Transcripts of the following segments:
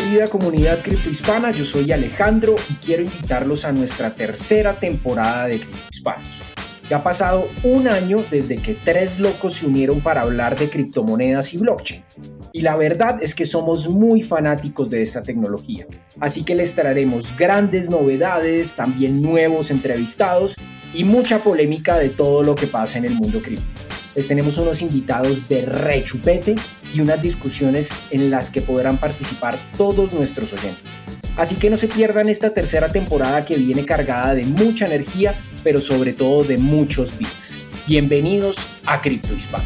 querida comunidad criptohispana, yo soy Alejandro y quiero invitarlos a nuestra tercera temporada de Criptohispanos. Ya ha pasado un año desde que tres locos se unieron para hablar de criptomonedas y blockchain. Y la verdad es que somos muy fanáticos de esta tecnología. Así que les traeremos grandes novedades, también nuevos entrevistados y mucha polémica de todo lo que pasa en el mundo cripto. Les tenemos unos invitados de rechupete y unas discusiones en las que podrán participar todos nuestros oyentes. Así que no se pierdan esta tercera temporada que viene cargada de mucha energía, pero sobre todo de muchos bits. Bienvenidos a Cripto Hispano.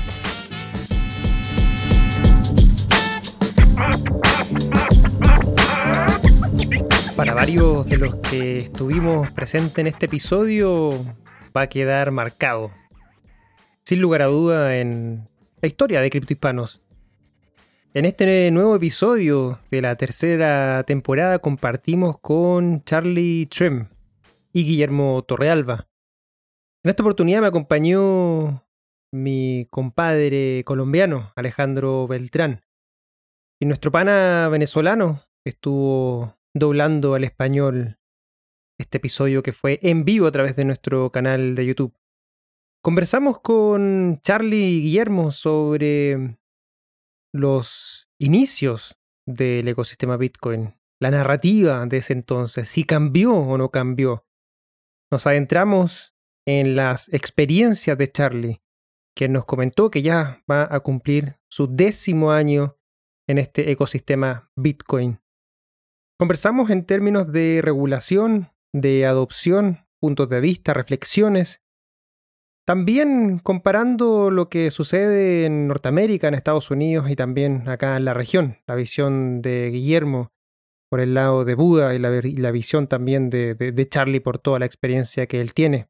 Para varios de los que estuvimos presentes en este episodio, va a quedar marcado sin lugar a duda, en la historia de Criptohispanos. En este nuevo episodio de la tercera temporada compartimos con Charlie Trem y Guillermo Torrealba. En esta oportunidad me acompañó mi compadre colombiano, Alejandro Beltrán. Y nuestro pana venezolano estuvo doblando al español este episodio que fue en vivo a través de nuestro canal de YouTube. Conversamos con Charlie y Guillermo sobre los inicios del ecosistema Bitcoin, la narrativa de ese entonces, si cambió o no cambió. Nos adentramos en las experiencias de Charlie, quien nos comentó que ya va a cumplir su décimo año en este ecosistema Bitcoin. Conversamos en términos de regulación, de adopción, puntos de vista, reflexiones también comparando lo que sucede en Norteamérica, en Estados Unidos y también acá en la región, la visión de Guillermo por el lado de Buda y la, visión también de, Charlie por toda la experiencia que él tiene.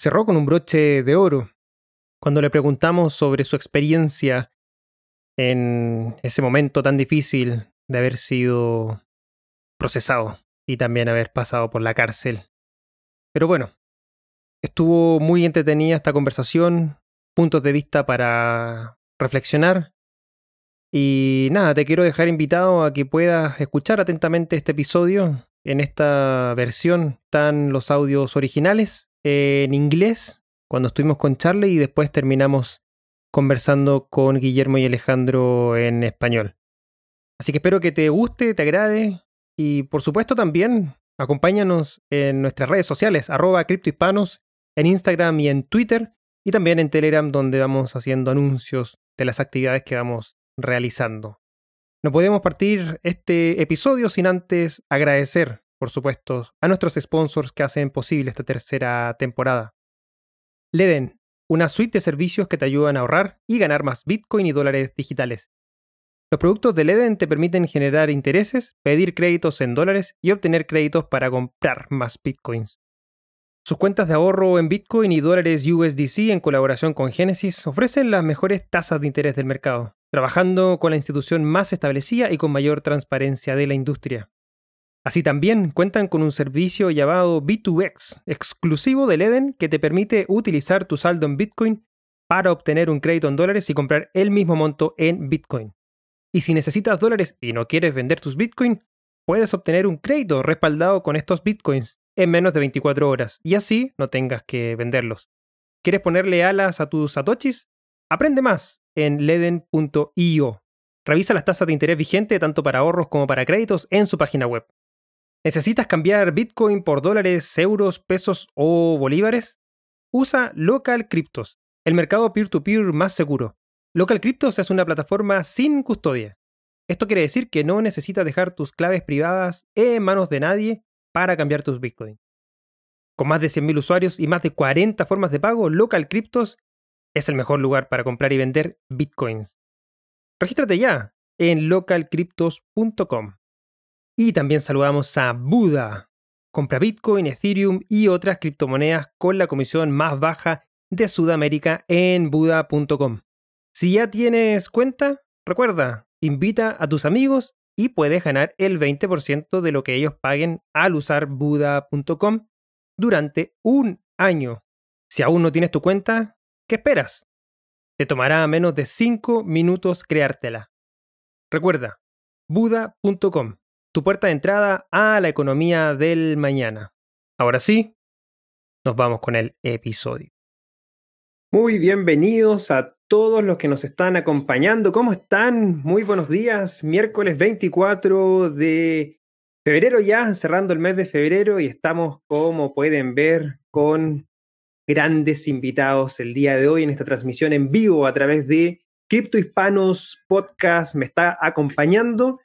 Cerró con un broche de oro. Cuando le preguntamos sobre su experiencia en ese momento tan difícil de haber sido procesado y también haber pasado por la cárcel. Pero bueno, Estuvo muy entretenida esta conversación, puntos de vista para reflexionar. Y nada, te quiero dejar invitado a que puedas escuchar atentamente este episodio. En esta versión están los audios originales en inglés, cuando estuvimos con Charlie, y después terminamos conversando con Guillermo y Alejandro en español. Así que espero que te guste, te agrade y por supuesto también acompáñanos en nuestras redes sociales, arroba criptohispanos en Instagram y en Twitter, y también en Telegram, donde vamos haciendo anuncios de las actividades que vamos realizando. No podemos partir este episodio sin antes agradecer, por supuesto, a nuestros sponsors que hacen posible esta tercera temporada. Leden, una suite de servicios que te ayudan a ahorrar y ganar más Bitcoin y dólares digitales. Los productos de Leden te permiten generar intereses, pedir créditos en dólares y obtener créditos para comprar más Bitcoins. Sus cuentas de ahorro en Bitcoin y dólares USDC en colaboración con Genesis ofrecen las mejores tasas de interés del mercado, trabajando con la institución más establecida y con mayor transparencia de la industria. Así también cuentan con un servicio llamado B2X, exclusivo del Eden, que te permite utilizar tu saldo en Bitcoin para obtener un crédito en dólares y comprar el mismo monto en Bitcoin. Y si necesitas dólares y no quieres vender tus Bitcoin, puedes obtener un crédito respaldado con estos Bitcoins en menos de 24 horas y así no tengas que venderlos. ¿Quieres ponerle alas a tus satoshis? Aprende más en leden.io. Revisa las tasas de interés vigente tanto para ahorros como para créditos en su página web. ¿Necesitas cambiar Bitcoin por dólares, euros, pesos o bolívares? Usa Local Cryptos, el mercado peer-to-peer -peer más seguro. Local Cryptos es una plataforma sin custodia. Esto quiere decir que no necesitas dejar tus claves privadas en manos de nadie para cambiar tus Bitcoin. Con más de 100.000 usuarios y más de 40 formas de pago, Local Cryptos es el mejor lugar para comprar y vender Bitcoins. Regístrate ya en localcryptos.com. Y también saludamos a Buda. Compra Bitcoin, Ethereum y otras criptomonedas con la comisión más baja de Sudamérica en Buda.com. Si ya tienes cuenta, recuerda, invita a tus amigos y puedes ganar el 20% de lo que ellos paguen al usar Buda.com durante un año. Si aún no tienes tu cuenta, ¿qué esperas? Te tomará menos de 5 minutos creártela. Recuerda, Buda.com, tu puerta de entrada a la economía del mañana. Ahora sí, nos vamos con el episodio. Muy bienvenidos a todos los que nos están acompañando. ¿Cómo están? Muy buenos días. Miércoles 24 de febrero ya, cerrando el mes de febrero y estamos, como pueden ver, con grandes invitados el día de hoy en esta transmisión en vivo a través de Cripto Hispanos Podcast. Me está acompañando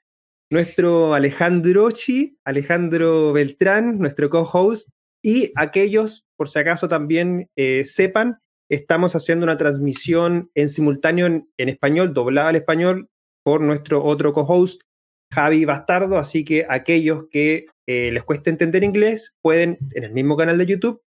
nuestro Alejandro Chi, Alejandro Beltrán, nuestro co-host, y aquellos, por si acaso también eh, sepan, estamos haciendo una transmisión en simultáneo en, español, doblada al español, por nuestro otro co-host, Javi Bastardo, así que aquellos que eh, les cueste entender inglés pueden, en el mismo canal de YouTube,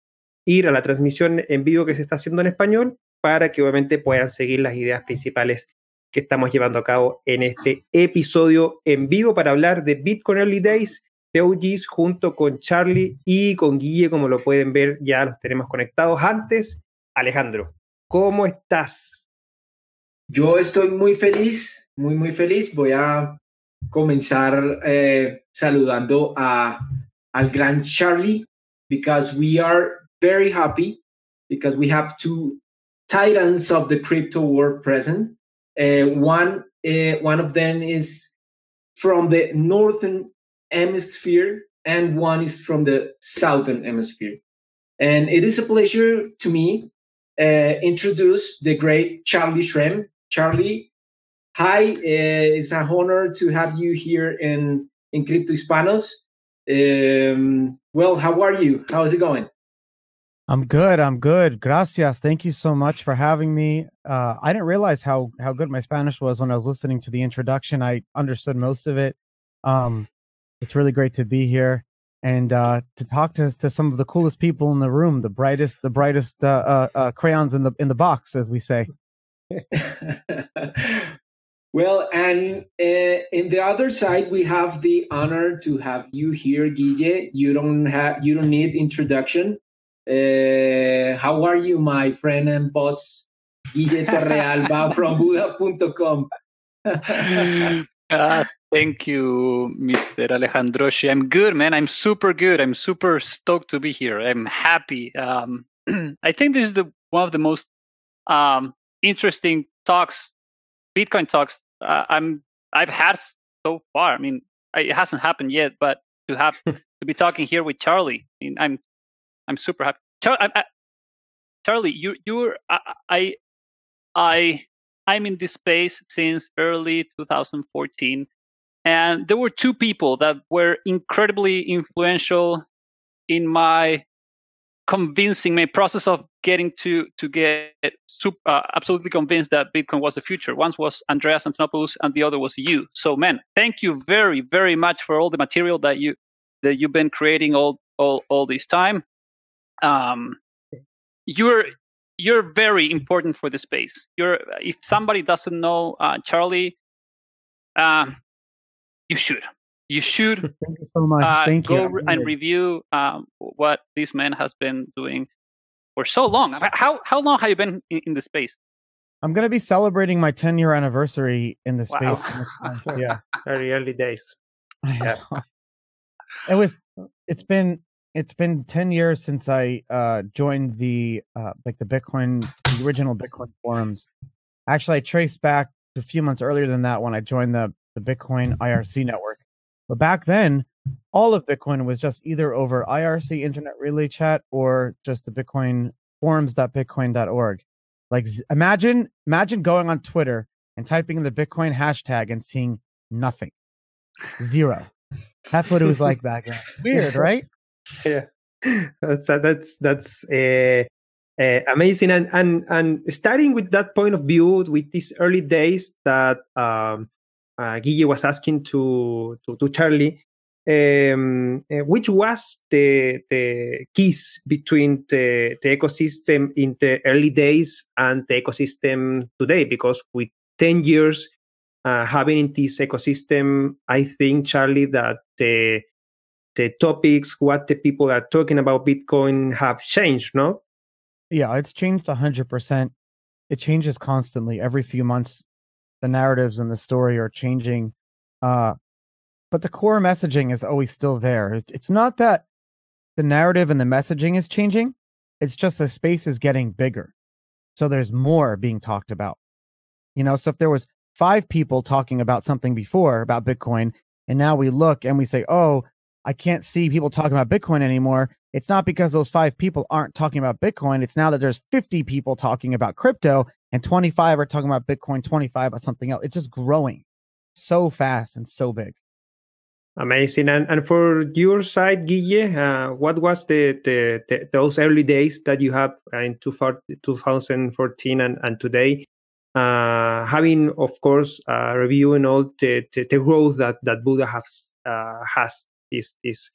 ir a la transmisión en vivo que se está haciendo en español para que obviamente puedan seguir las ideas principales que estamos llevando a cabo en este episodio en vivo para hablar de Bitcoin Early Days, OGs junto con Charlie y con Guille, como lo pueden ver, ya los tenemos conectados. Antes, Alejandro, ¿cómo estás? Yo estoy muy feliz, muy, muy feliz. Voy a comenzar eh, saludando a, al gran Charlie, because we are very happy, because we have two titans of the crypto world present. Uh, one, uh, one of them is from the northern hemisphere, and one is from the southern hemisphere. And it is a pleasure to me uh, introduce the great Charlie Shrem. Charlie, hi, uh, it's an honor to have you here in in Crypto Hispanos. Um, well, how are you? How is it going? I'm good. I'm good. Gracias. Thank you so much for having me. Uh, I didn't realize how how good my Spanish was when I was listening to the introduction. I understood most of it. Um, it's really great to be here and uh, to talk to to some of the coolest people in the room, the brightest the brightest uh, uh, uh crayons in the in the box, as we say. well, and uh, in the other side, we have the honor to have you here, Guille. You don't have you don't need introduction uh, how are you, my friend and boss, Guille Torrealba from Buda.com? uh, thank you, Mr. Alejandroshi. I'm good, man. I'm super good. I'm super stoked to be here. I'm happy. Um, I think this is the one of the most um, interesting talks, Bitcoin talks. Uh, I'm I've had so far. I mean, it hasn't happened yet, but to have to be talking here with Charlie, I mean, I'm I'm super happy. Char- I, I, Charlie, you you're I, I I I'm in this space since early 2014, and there were two people that were incredibly influential in my convincing my process of getting to to get super, uh, absolutely convinced that Bitcoin was the future. One was Andreas Antonopoulos, and the other was you. So, man, thank you very, very much for all the material that you that you've been creating all all all this time um, you're you're very important for the space. You're if somebody doesn't know uh, Charlie, uh, you should. You should. Thank you so much. Uh, Thank go you. and review um, what this man has been doing for so long. How how long have you been in, in the space? I'm going to be celebrating my 10 year anniversary in the wow. space. yeah, very early days. Yeah. it was. It's been it's been 10 years since I uh, joined the uh, like the Bitcoin, the original Bitcoin forums. Actually, I traced back a few months earlier than that when I joined the, the Bitcoin IRC network. But back then, all of Bitcoin was just either over IRC Internet Relay Chat or just the Bitcoin forums.bitcoin.org. Like imagine imagine going on Twitter and typing in the Bitcoin hashtag and seeing nothing. Zero. That's what it was like back then. Weird, right? yeah that's that's that's uh, uh, amazing and and and starting with that point of view with these early days that um uh, Guille was asking to to, to Charlie um, uh, which was the the keys between the, the ecosystem in the early days and the ecosystem today because with 10 years uh, having in this ecosystem i think charlie that the the topics, what the people are talking about Bitcoin have changed, no? Yeah, it's changed 100%. It changes constantly. Every few months, the narratives and the story are changing. Uh, but the core messaging is always still there. It's not that the narrative and the messaging is changing. It's just the space is getting bigger. So there's more being talked about. You know, so if there was five people talking about something before about Bitcoin, and now we look and we say, oh, I can't see people talking about Bitcoin anymore. It's not because those five people aren't talking about Bitcoin. It's now that there's 50 people talking about crypto and 25 are talking about Bitcoin, 25 about something else. It's just growing so fast and so big. Amazing. And and for your side, Guille, uh, what was the, the, the, those early days that you have in 2014 and, and today? Uh, having, of course, uh, reviewing all the, the, the, growth that, that Buda has uh, has this this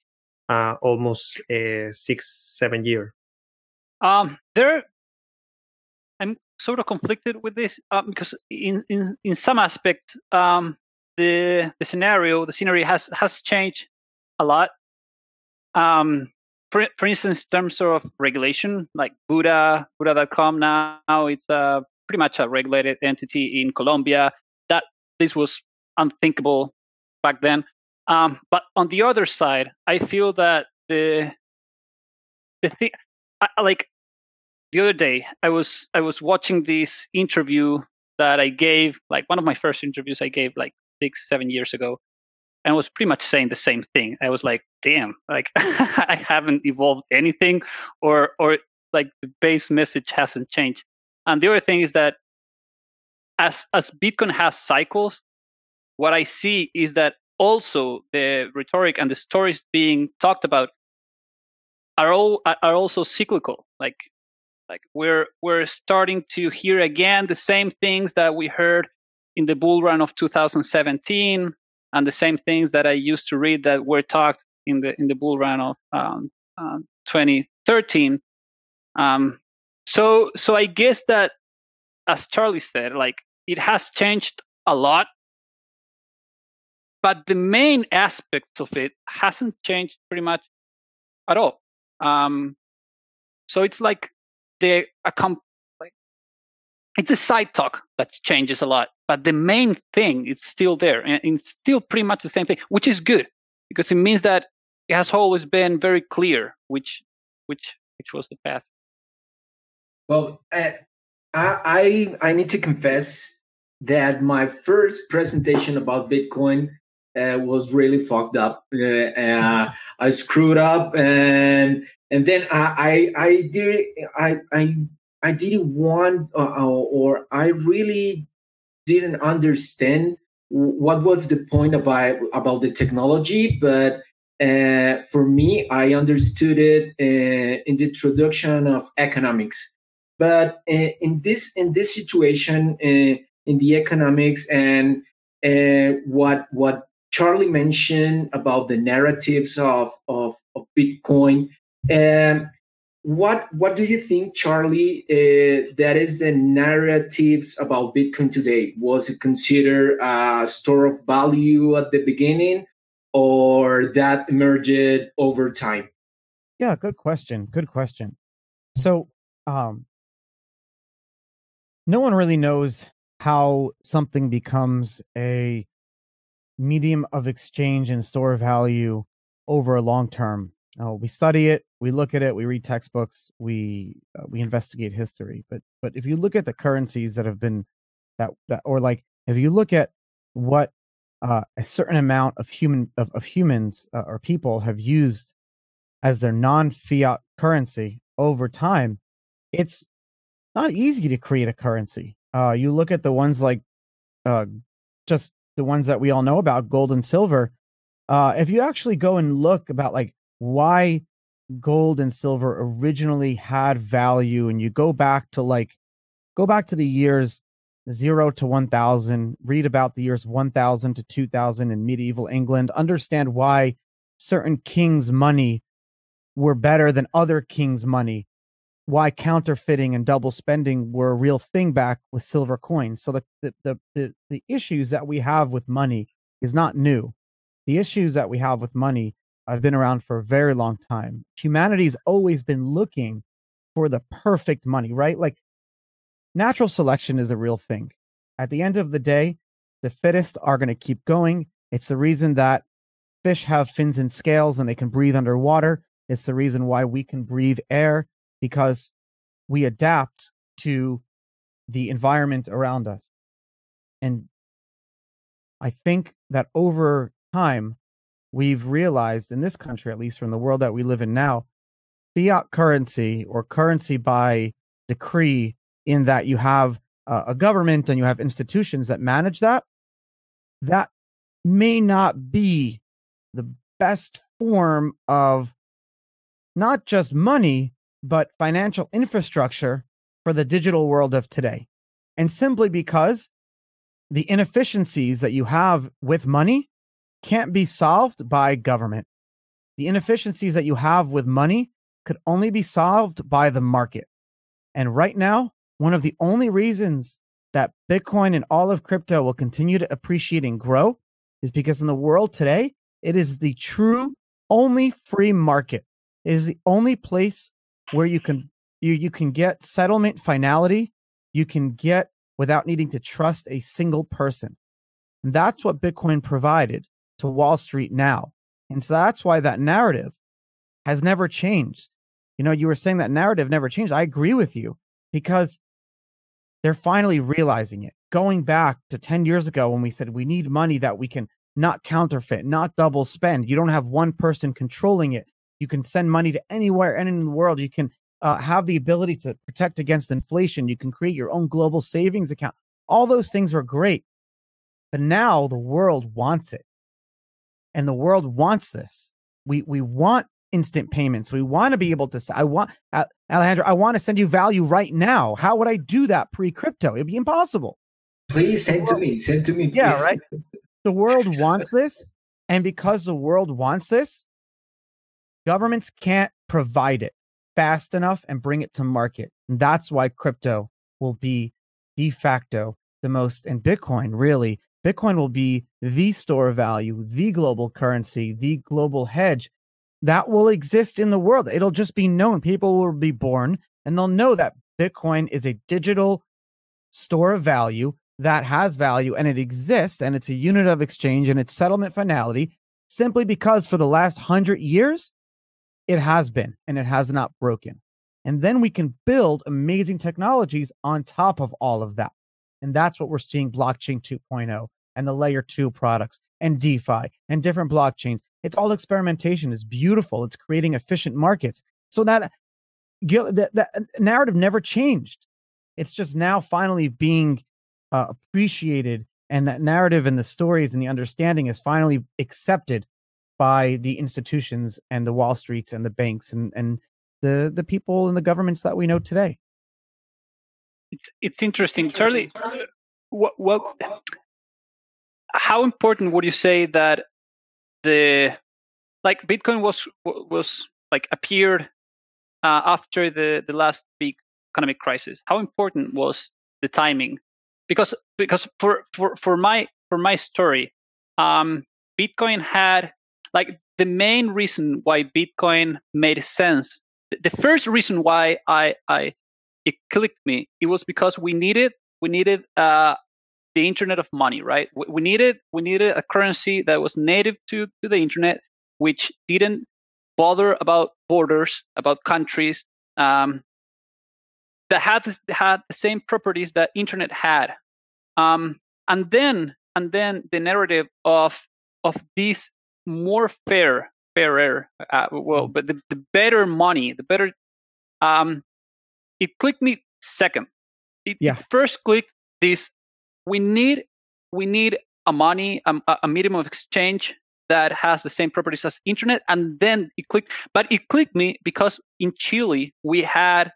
uh, almost uh, six seven year. Um, there, I'm sort of conflicted with this uh, because in in in some aspects, um, the the scenario the scenery has has changed a lot. Um, for for instance, in terms of regulation, like Buda Buda.com now, it's pretty much a regulated entity in Colombia. That this was unthinkable back then. Um, but on the other side, I feel that the the thing, I, like the other day, I was I was watching this interview that I gave, like one of my first interviews I gave, like six, seven years ago, and was pretty much saying the same thing. I was like, "Damn, like I haven't evolved anything, or or like the base message hasn't changed." And the other thing is that as as Bitcoin has cycles, what I see is that also the rhetoric and the stories being talked about are all are also cyclical. Like like we're we're starting to hear again the same things that we heard in the bull run of 2017 and the same things that I used to read that were talked in the in the bull run of um, uh, 2013. Um, so so I guess that as Charlie said, like it has changed a lot, but the main aspects of it hasn't changed pretty much at all. Um, so it's like the a comp- like it's a side talk that changes a lot but the main thing is still there and it's still pretty much the same thing which is good because it means that it has always been very clear which which which was the path. Well I i i need to confess that my first presentation about bitcoin uh, was really fucked up. Uh, uh i screwed up and and then i i, I did i i didn't want, uh, or I really didn't understand what was the point about about the technology. But uh, for me i understood it uh, in the introduction of economics. But uh, in this in this situation uh, in the economics and uh, what what charlie mentioned about the narratives of of, of bitcoin um, what what do you think charlie uh, that is the narratives about bitcoin today? Was it considered a store of value at the beginning or that emerged over time? Yeah good question good question. So um no one really knows how something becomes a medium of exchange and store of value over a long term. Oh, we study it, we look at it, we read textbooks, we uh, we investigate history. But but if you look at the currencies that have been that that or like if you look at what uh, a certain amount of human of, of humans uh, or people have used as their non-fiat currency over time, it's not easy to create a currency. Uh, you look at the ones like uh, just the ones that we all know about, gold and silver. Uh, if you actually go and look about like why gold and silver originally had value and you go back to like go back to the years 0 to 1000 read about the years 1000 to 2000 in medieval england understand why certain kings money were better than other kings money why counterfeiting and double spending were a real thing back with silver coins. So the the the, the, the issues that we have with money is not new. The issues that we have with money I've been around for a very long time. Humanity's always been looking for the perfect money, right? Like natural selection is a real thing. At the end of the day, the fittest are going to keep going It's the reason that fish have fins and scales and they can breathe underwater. It's the reason why we can breathe air because we adapt to the environment around us. And I think that over time, we've realized in this country, at least from the world that we live in now, fiat currency or currency by decree, in that you have uh, a government and you have institutions that manage that, that may not be the best form of not just money, but financial infrastructure for the digital world of today. And simply because the inefficiencies that you have with money can't be solved by government. The inefficiencies that you have with money could only be solved by the market. And right now, one of the only reasons that Bitcoin and all of crypto will continue to appreciate and grow is because in the world today, it is the true only free market. It is the only place where you can you you can get settlement finality, you can get without needing to trust a single person. And that's what Bitcoin provided to Wall Street now. And so that's why that narrative has never changed. You know, you were saying that narrative never changed. I agree with you because they're finally realizing it. Going back to 10 years ago when we said we need money that we can not counterfeit, not double spend. You don't have one person controlling it. You can send money to anywhere and in the world. You can uh, have the ability to protect against inflation. You can create your own global savings account. All those things are great. But now the world wants it. And the world wants this. We we want instant payments. We want to be able to I want Alejandro, I want to send you value right now. How would I do that pre-crypto? It'd be impossible. Please send to me. Send to me. Please. Yeah, right. The world wants this, and because the world wants this, governments can't provide it fast enough and bring it to market. And that's why crypto will be de facto the most, and Bitcoin really, Bitcoin will be the store of value, the global currency, the global hedge that will exist in the world. It'll just be known. People will be born and they'll know that Bitcoin is a digital store of value that has value and it exists and it's a unit of exchange and its settlement finality simply because for the last hundred years, it has been and it has not broken. And then we can build amazing technologies on top of all of that. And that's what we're seeing blockchain 2.0 and the layer two products and DeFi and different blockchains. It's all experimentation. It's beautiful. It's creating efficient markets. So that, that, that narrative never changed. It's just now finally being uh, appreciated. And that narrative and the stories and the understanding is finally accepted by the institutions and the Wall Streets and the banks and, and the, the people and the governments that we know today. It's, it's interesting. Charlie, what, what, how important would you say that the, like Bitcoin was, was like appeared uh, after the, the last big economic crisis? How important was the timing? Because, because for, for, for my, for my story, um, Bitcoin had like the main reason why Bitcoin made sense, the first reason why I, I it clicked me, it was because we needed we needed uh, the internet of money, right? We, we needed we needed a currency that was native to, to the internet, which didn't bother about borders, about countries, um, that had this, had the same properties that internet had. Um, and then and then the narrative of of this more fair, fairer. Uh, well, mm. but the, the better money, the better. Um, it clicked me second. It, yeah. It first clicked this. We need we need a money, um, a, a medium of exchange that has the same properties as internet, and then it clicked. But it clicked me because in Chile we had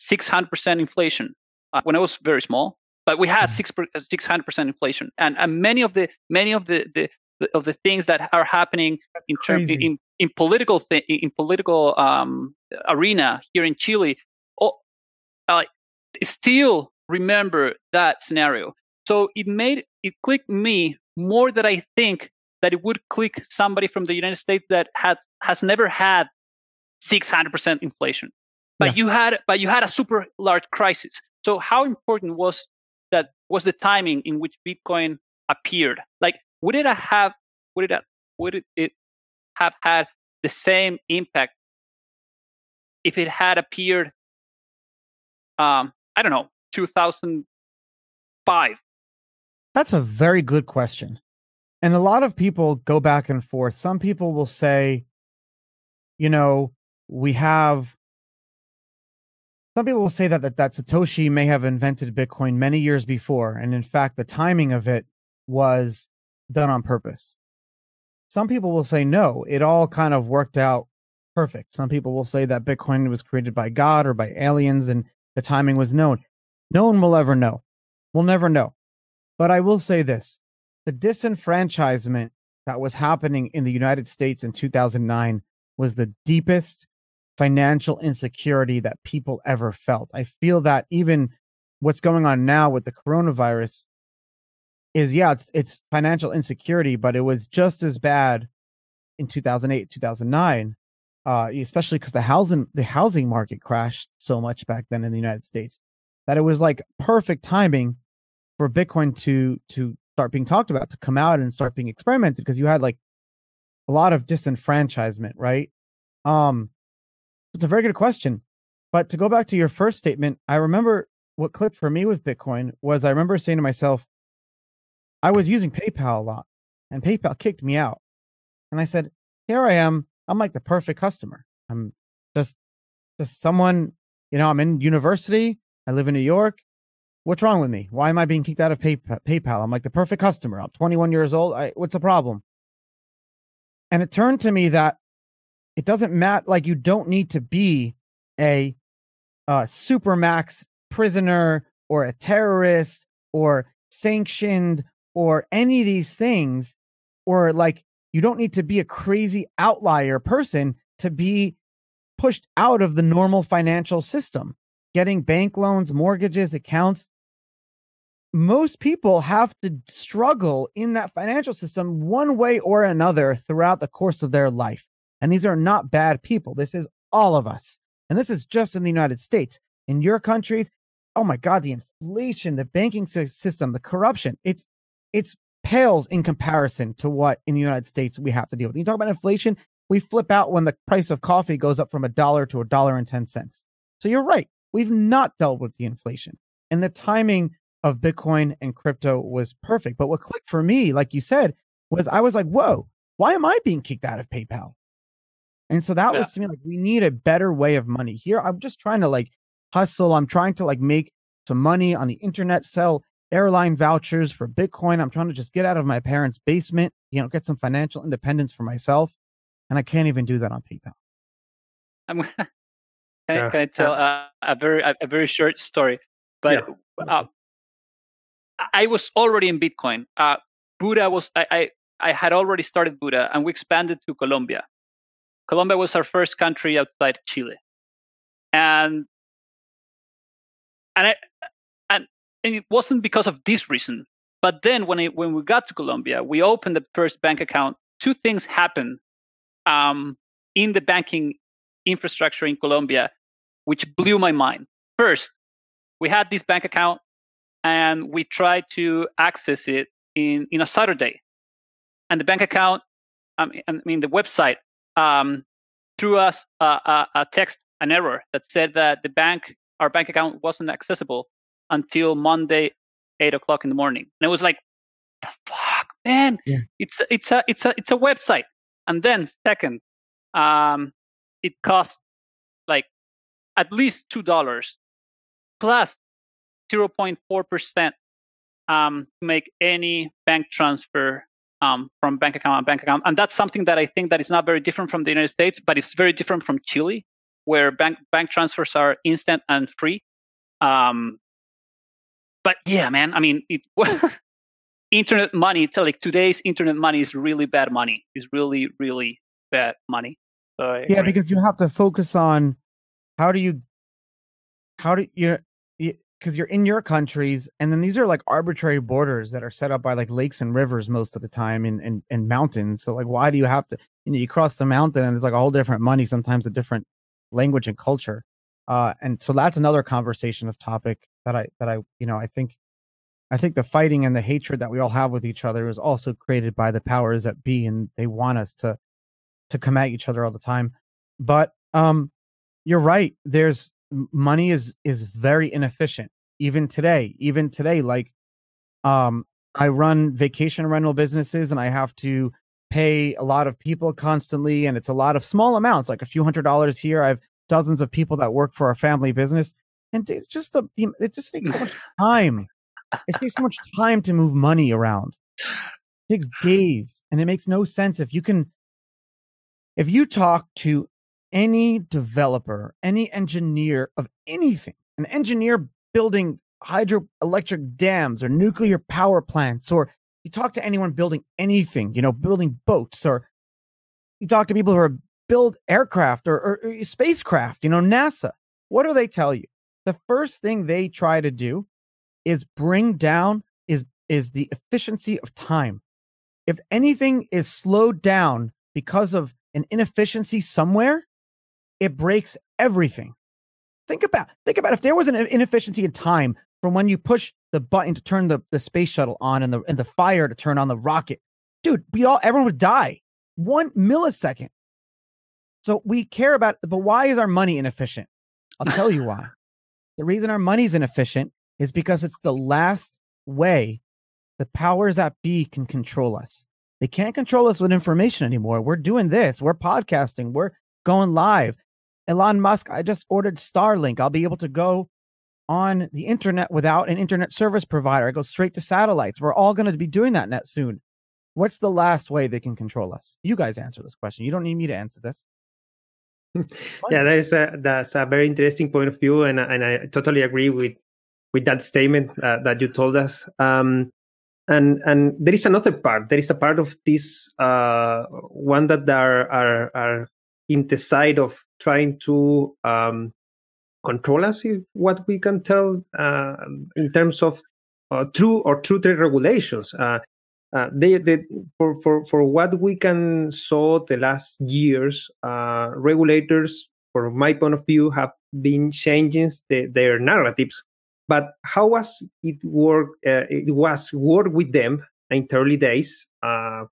600% inflation uh, when I was very small but we had mm-hmm. six six hundred percent inflation, and, and many of the many of the, the of the things that are happening That's in terms in, in political th- in political um, arena here in Chile. Uh, still remember that scenario. So it made it clicked me more that I think that it would click somebody from the United States that has has never had 600% inflation. But yeah. you had but you had a super large crisis. So how important was that was the timing in which Bitcoin appeared? Like would it have would it would it have had the same impact if it had appeared um i don't know 2005 that's a very good question and a lot of people go back and forth some people will say you know we have some people will say that, that that Satoshi may have invented Bitcoin many years before, and in fact, the timing of it was done on purpose. Some people will say no, it all kind of worked out perfect. Some people will say that Bitcoin was created by God or by aliens, and the timing was known. No one will ever know. We'll never know. But I will say this: the disenfranchisement that was happening in the United States in 2009 was the deepest financial insecurity that people ever felt. I feel that even what's going on now with the coronavirus is yeah, it's it's financial insecurity, but it was just as bad in 2008, 2009, uh, especially because the housing the housing market crashed so much back then in the United States that it was like perfect timing for Bitcoin to to start being talked about, to come out and start being experimented because you had like a lot of disenfranchisement, right? Um, it's a very good question. But to go back to your first statement, I remember what clicked for me with Bitcoin was I remember saying to myself, I was using PayPal a lot and PayPal kicked me out. And I said, here I am. I'm like the perfect customer. I'm just just someone, you know, I'm in university. I live in New York. What's wrong with me? Why am I being kicked out of PayPal? I'm like the perfect customer. I'm 21 years old. I, what's the problem? And it turned to me that it doesn't matter. Like you don't need to be a, a supermax prisoner or a terrorist or sanctioned or any of these things, or like you don't need to be a crazy outlier person to be pushed out of the normal financial system. Getting bank loans, mortgages, accounts. Most people have to struggle in that financial system one way or another throughout the course of their life. And these are not bad people. This is all of us. And this is just in the United States. In your countries, oh my God, the inflation, the banking system, the corruption, it's it's pales in comparison to what in the United States we have to deal with. You talk about inflation, we flip out when the price of coffee goes up from a dollar to a dollar and 10 cents. So you're right. We've not dealt with the inflation. And the timing of Bitcoin and crypto was perfect. But what clicked for me, like you said, was I was like, whoa, why am I being kicked out of PayPal? And so that yeah. was to me like we need a better way of money. Here I'm just trying to like hustle. I'm trying to like make some money on the internet, sell airline vouchers for Bitcoin. I'm trying to just get out of my parents' basement, you know, get some financial independence for myself. And I can't even do that on PayPal. I'm can, yeah. I, can I tell uh, a very a, a, very short story? But yeah. uh, I was already in Bitcoin. Uh, Buda was I, I I had already started Buda, and we expanded to Colombia. Colombia was our first country outside Chile, and and I, and, it wasn't because of this reason. But then when when we got to Colombia, we opened the first bank account. Two things happened um, in the banking infrastructure in Colombia, which blew my mind. First, we had this bank account and we tried to access it in, in a Saturday. And the bank account, I mean, I mean the website um, threw us a, a, a, text, an error that said that the bank, our bank account wasn't accessible until Monday, eight o'clock in the morning. And it was like, the fuck, man! Yeah. It's it's a it's a it's a website. And then second, um, it cost like at least two dollars plus zero point four percent um to make any bank transfer um, from bank account to bank account. And that's something that I think that is not very different from the United States, but it's very different from Chile, where bank bank transfers are instant and free. Um, but yeah, man, I mean, it, internet money. Like today's internet money is really bad money. Is really really bad money. So yeah, because you have to focus on how do you how do you because you're in your countries and then these are like arbitrary borders that are set up by like lakes and rivers most of the time and and, and mountains so like why do you have to you know you cross the mountain and it's like a whole different money sometimes a different language and culture uh and so that's another conversation of topic that i that i you know i think I think the fighting and the hatred that we all have with each other is also created by the powers that be, and they want us to to come at each other all the time. But um, you're right. There's money is is very inefficient even today. Even today, like um, I run vacation rental businesses, and I have to pay a lot of people constantly, and it's a lot of small amounts, like a few hundred dollars here. I have dozens of people that work for our family business, and it's just a, it just takes so much time. It takes so much time to move money around. It takes days, and it makes no sense if you can. If you talk to any developer, any engineer of anything, an engineer building hydroelectric dams or nuclear power plants, or you talk to anyone building anything, you know, building boats, or you talk to people who are build aircraft or, or, or spacecraft, you know, NASA. What do they tell you? The first thing they try to do is bring down is is the efficiency of time. If anything is slowed down because of an inefficiency somewhere, it breaks everything. Think about think about if there was an inefficiency in time from when you push the button to turn the, the space shuttle on and the and the fire to turn on the rocket. Dude, we all everyone would die. One millisecond. So we care about but why is our money inefficient? I'll tell you why. The reason our money's inefficient is because it's the last way the powers that be can control us. They can't control us with information anymore. We're doing this. We're podcasting. We're going live. Elon Musk, I just ordered Starlink. I'll be able to go on the internet without an internet service provider. I go straight to satellites. We're all going to be doing that net soon. What's the last way they can control us? You guys answer this question. You don't need me to answer this. Yeah, that is a that's a very interesting point of view, and and I totally agree with with that statement uh, that you told us. Um, and and there is another part. There is a part of this uh, one that are are are in the side of trying to um, control us, if what we can tell uh, in terms of uh, true or true trade regulations. Uh, uh, they, they for, for for what we can saw the last years, uh, regulators, from my point of view, have been changing the, their narratives but how was it work? Uh, it was work with them in the early days. Uh,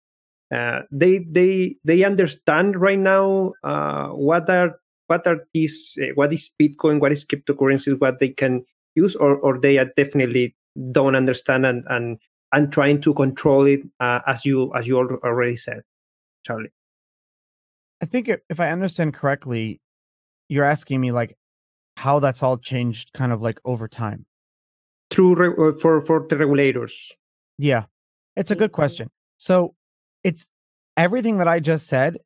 uh, they they they understand right now uh, what are what are these what is Bitcoin, what is cryptocurrencies, what they can use, or or they are definitely don't understand and and and trying to control it uh, as you as you already said, Charlie. I think if I understand correctly, you're asking me like how that's all changed kind of like over time. Through re- uh, for for the regulators. Yeah. It's a good question. So it's everything that i just said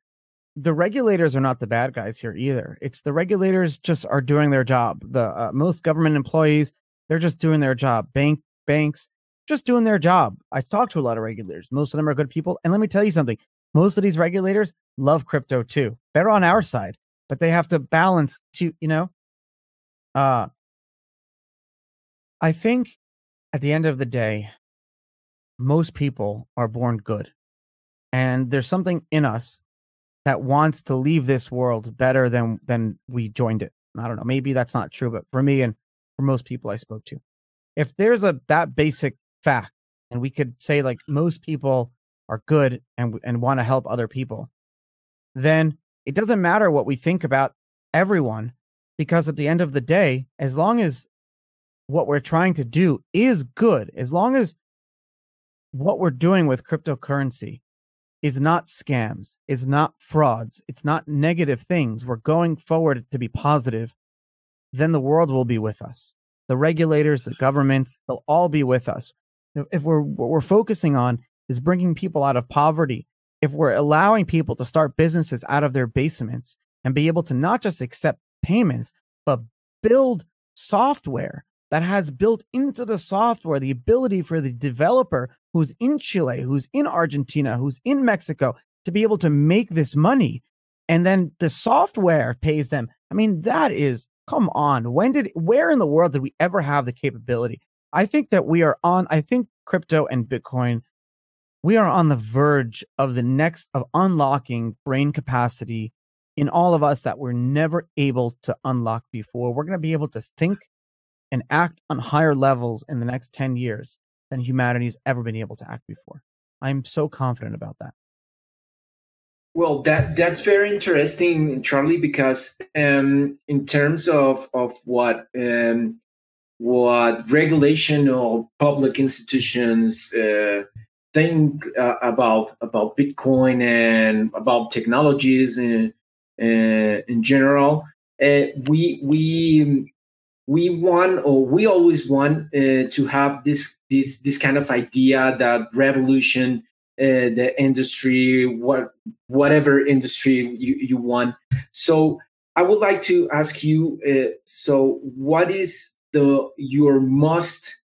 the regulators are not the bad guys here either. It's the regulators just are doing their job. The uh, most government employees they're just doing their job. Bank banks just doing their job i talk to a lot of regulators most of them are good people and let me tell you something most of these regulators love crypto too they're on our side but they have to balance to you know uh I think at the end of the day, most people are born good. And there's something in us that wants to leave this world better than than we joined it. I don't know. Maybe that's not true, but for me and for most people I spoke to, if there's a that basic fact, and we could say like most people are good and and want to help other people, then it doesn't matter what we think about everyone, because at the end of the day, as long as what we're trying to do is good as long as what we're doing with cryptocurrency is not scams, is not frauds, it's not negative things. We're going forward to be positive, then the world will be with us. The regulators, the governments, they'll all be with us. If we're what we're focusing on is bringing people out of poverty, if we're allowing people to start businesses out of their basements and be able to not just accept payments, but build software that has built into the software the ability for the developer who's in Chile, who's in Argentina, who's in Mexico to be able to make this money. And then the software pays them. I mean, that is, come on. When did, where in the world did we ever have the capability? I think that we are on, I think crypto and Bitcoin, we are on the verge of the next, of unlocking brain capacity in all of us that we're never able to unlock before. We're going to be able to think and act on higher levels in the next 10 years than humanity's ever been able to act before. I'm so confident about that. Well, that that's very interesting, Charlie, because um, in terms of of what um, what regulation or public institutions uh, think uh, about about Bitcoin and about technologies in uh, in general, uh, we we we want or we always want uh, to have this this this kind of idea that revolution uh, the industry, what whatever industry you, you want. So I would like to ask you. Uh, so what is the your most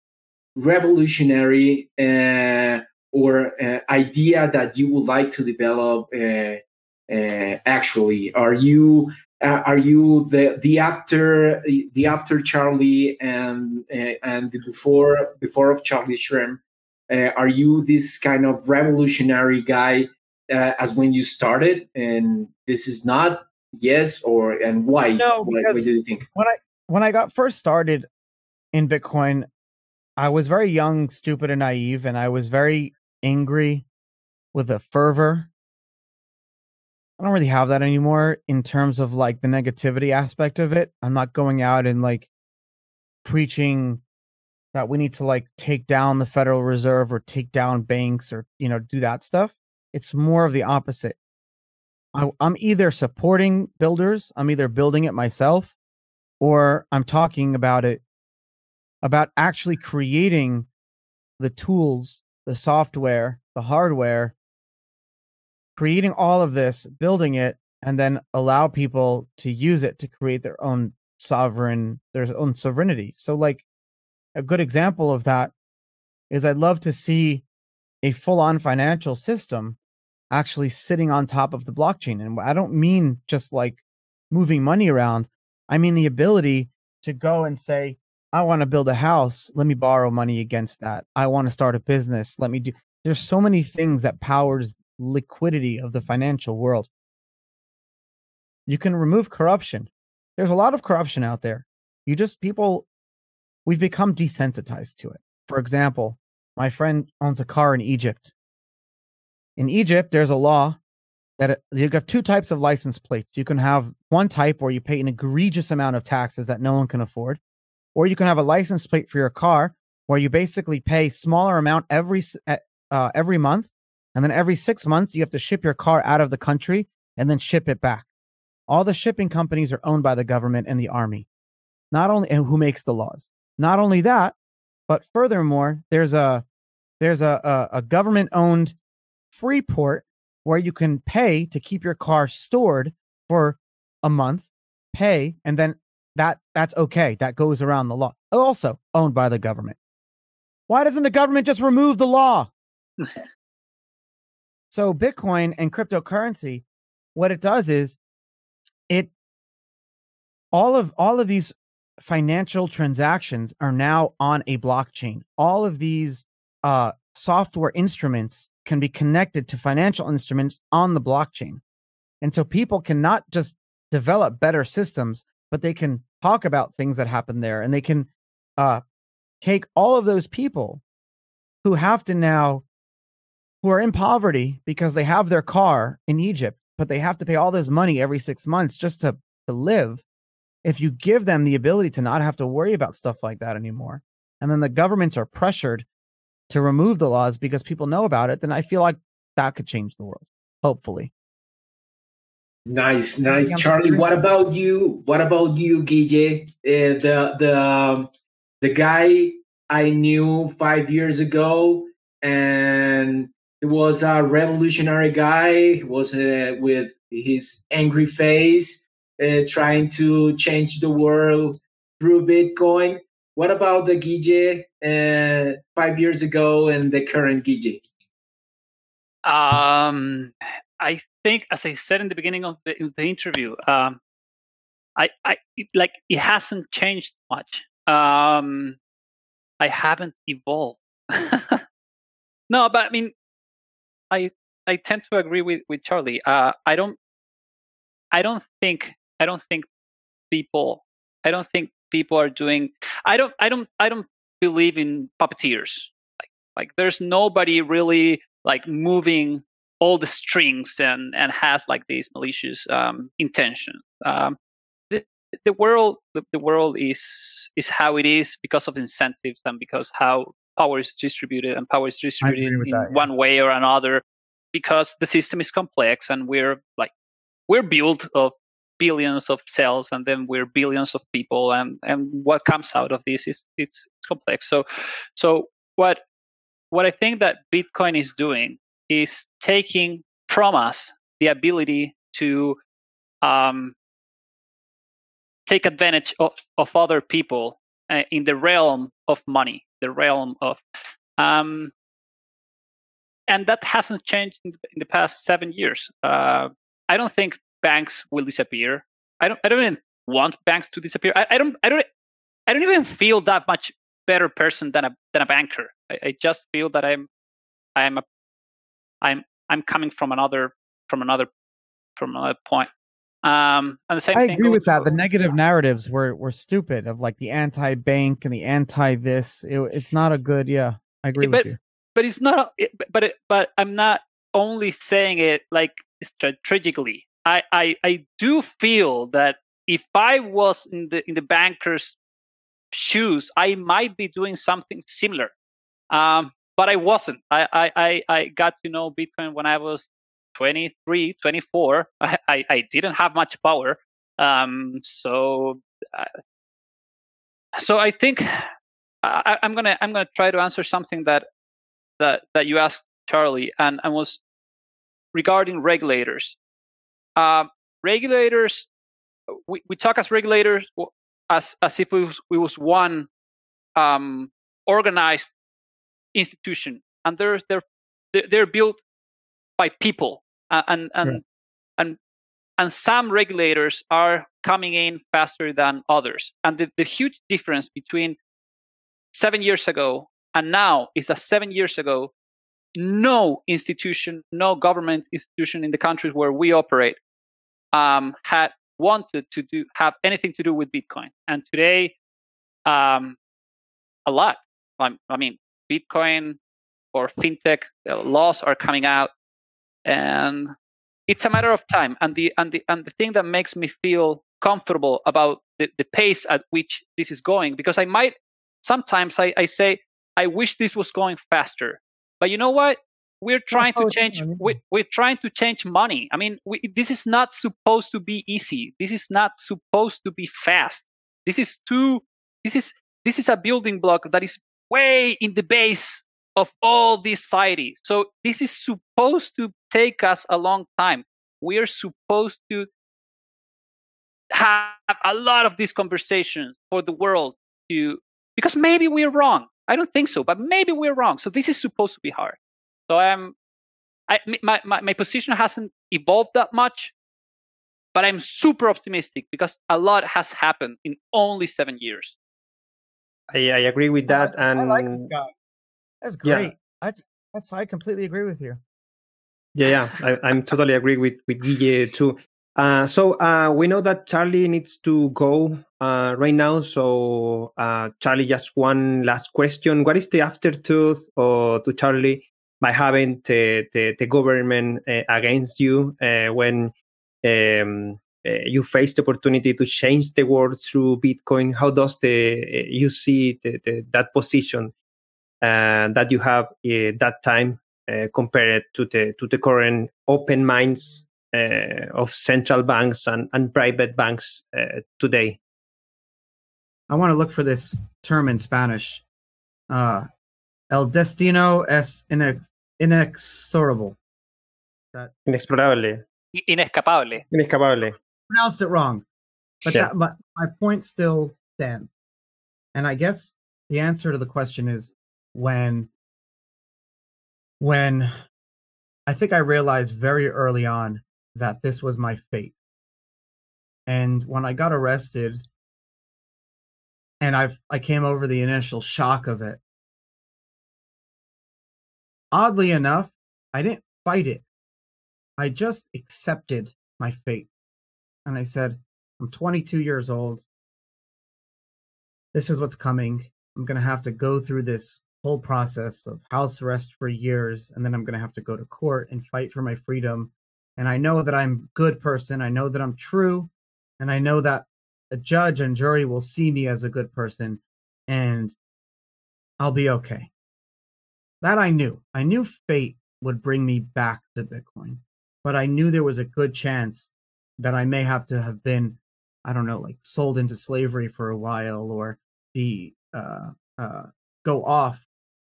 revolutionary uh, or uh, idea that you would like to develop? Uh, uh, actually, are you are you the the after the after Charlie and and the before before of Charlie Shrem? Uh, are you this kind of revolutionary guy uh, as when you started? And this is not yes or and why? No, because what, what do you think? When I when I got first started in Bitcoin, I was very young, stupid, and naive, and I was very angry with a fervor. I don't really have that anymore in terms of like the negativity aspect of it. I'm not going out and like preaching that we need to like take down the Federal Reserve or take down banks or you know do that stuff. It's more of the opposite. I, I'm either supporting builders, I'm either building it myself, or I'm talking about it about actually creating the tools, the software, the hardware, creating all of this, building it, and then allow people to use it to create their own sovereign, their own sovereignty. So, like, a good example of that is I'd love to see a full on financial system actually sitting on top of the blockchain. And I don't mean just like moving money around, I mean the ability to go and say, I want to build a house. Let me borrow money against that. I want to start a business. Let me do. There's so many things that powers liquidity of the financial world. You can remove corruption. There's a lot of corruption out there. You just people we've become desensitized to it. For example, my friend owns a car in Egypt. In Egypt, there's a law that uh, you have two types of license plates. You can have one type where you pay an egregious amount of taxes that no one can afford, or you can have a license plate for your car where you basically pay smaller amount every uh, every month, and then every six months you have to ship your car out of the country and then ship it back. All the shipping companies are owned by the government and the army, not only and who makes the laws. Not only that, but furthermore, there's a there's a, a, a government owned free port where you can pay to keep your car stored for a month, pay, and then that that's okay. That goes around the law. Also owned by the government. Why doesn't the government just remove the law? so Bitcoin and cryptocurrency, what it does is it all of all of these financial transactions are now on a blockchain. All of these uh, software instruments can be connected to financial instruments on the blockchain. And so people can not just develop better systems, but they can talk about things that happen there and they can uh, take all of those people who have to now, who are in poverty because they have their car in Egypt, but they have to pay all this money every six months just to, to live if you give them the ability to not have to worry about stuff like that anymore, and then the governments are pressured to remove the laws because people know about it, then I feel like that could change the world. Hopefully. Nice, nice, Charlie. What about you? What about you, Guille? Uh, the the um, the guy I knew five years ago, and he was a revolutionary guy. He was uh, with his angry face, uh, trying to change the world through Bitcoin. What about the Guille uh, five years ago and the current Guille? Um, I think, as I said in the beginning of the, the interview, um, I, I like it hasn't changed much. Um, I haven't evolved. no, but I mean, I I tend to agree with with Charlie. Uh, I don't I don't think I don't think people I don't think people are doing I don't I don't I don't believe in puppeteers. Like Like there's nobody really like moving all the strings and and has like these malicious um, intentions. Um, the, the world the, the world is is how it is because of incentives and because how power is distributed and power is distributed in that, yeah. one way or another because the system is complex and we're like we're built of billions of cells and then we're billions of people and and what comes out of this is it's, it's complex so so what what i think that bitcoin is doing is taking from us the ability to um, take advantage of, of other people uh, in the realm of money the realm of um, and that hasn't changed in the, past seven years uh, i don't think banks will disappear. I don't I don't even want banks to disappear. I, I don't I don't I don't even feel that much better person than a than a banker. I, I just feel that I'm I'm a I'm I'm coming from another from another from another point. Um, and the same I thing agree with that. The for- negative narratives were were stupid of like the anti bank and the anti this. It, it's not a good. Yeah, I agree but- with you. but it's not it, but it, but i'm not only saying it like strategically I, I i do feel that if i was in the in the banker's shoes i might be doing something similar um but i wasn't i i i, got to know bitcoin when i was 23 24 i i, I didn't have much power um so uh, so i think I, i'm gonna i'm gonna try to answer something that that that you asked Charlie, and and was regarding regulators. Um, regulators, we, we talk as regulators as as if we was, we was one um, organized institution, and they're they're they're built by people, and and Yeah. and and some regulators are coming in faster than others, and the, the huge difference between seven years ago and now is that seven years ago, no institution, no government institution in the countries where we operate um, had wanted to do have anything to do with Bitcoin. And today, um, a lot. I, I mean, Bitcoin or fintech laws are coming out, and it's a matter of time. And the and the and the thing that makes me feel comfortable about the, the pace at which this is going, because I might sometimes I, I say I wish this was going faster. But you know what? We're trying to change. We, we're trying to change money. I mean, we, this is not supposed to be easy. This is not supposed to be fast. This is too. This is this is a building block that is way in the base of all this society. So this is supposed to take us a long time. We are supposed to have a lot of these conversations for the world to because maybe we're wrong. I don't think so, but maybe we're wrong. So this is supposed to be hard. So I'm, I my my, my position hasn't evolved that much, but I'm super optimistic because a lot has happened in only seven years. I, I agree with that. I, and I like guy. That's Yeah. great. That's that's I completely agree with you. Yeah, yeah, I, I'm totally agree with with Guille too. Uh, so uh, we know that Charlie needs to go uh, right now. So uh, Charlie, just one last question: What is the aftertooth or to Charlie by having the the, the government uh, against you uh, when um, uh, you face the opportunity to change the world through Bitcoin? How does the uh, you see the, the, that position uh, that you have uh, that time uh, compared to the to the current open minds uh, of central banks and, and private banks uh, today. I want to look for this term in Spanish. Uh, El destino es inex- inexorable. Inexplorable, I- Inescapable. inescapable. Pronounced it wrong, but that, my, my point still stands. And I guess the answer to the question is when when I think I realized very early on that this was my fate. And when I got arrested and I I came over the initial shock of it. Oddly enough, I didn't fight it. I just accepted my fate. And I said, I'm 22 years old. This is what's coming. I'm going to have to go through this whole process of house arrest for years, and then I'm going to have to go to court and fight for my freedom. And I know that I'm a good person. I know that I'm true, and I know that a judge and jury will see me as a good person, and I'll be okay. That I knew. I knew fate would bring me back to Bitcoin, but I knew there was a good chance that I may have to have been, I don't know, like sold into slavery for a while or be uh, uh, go off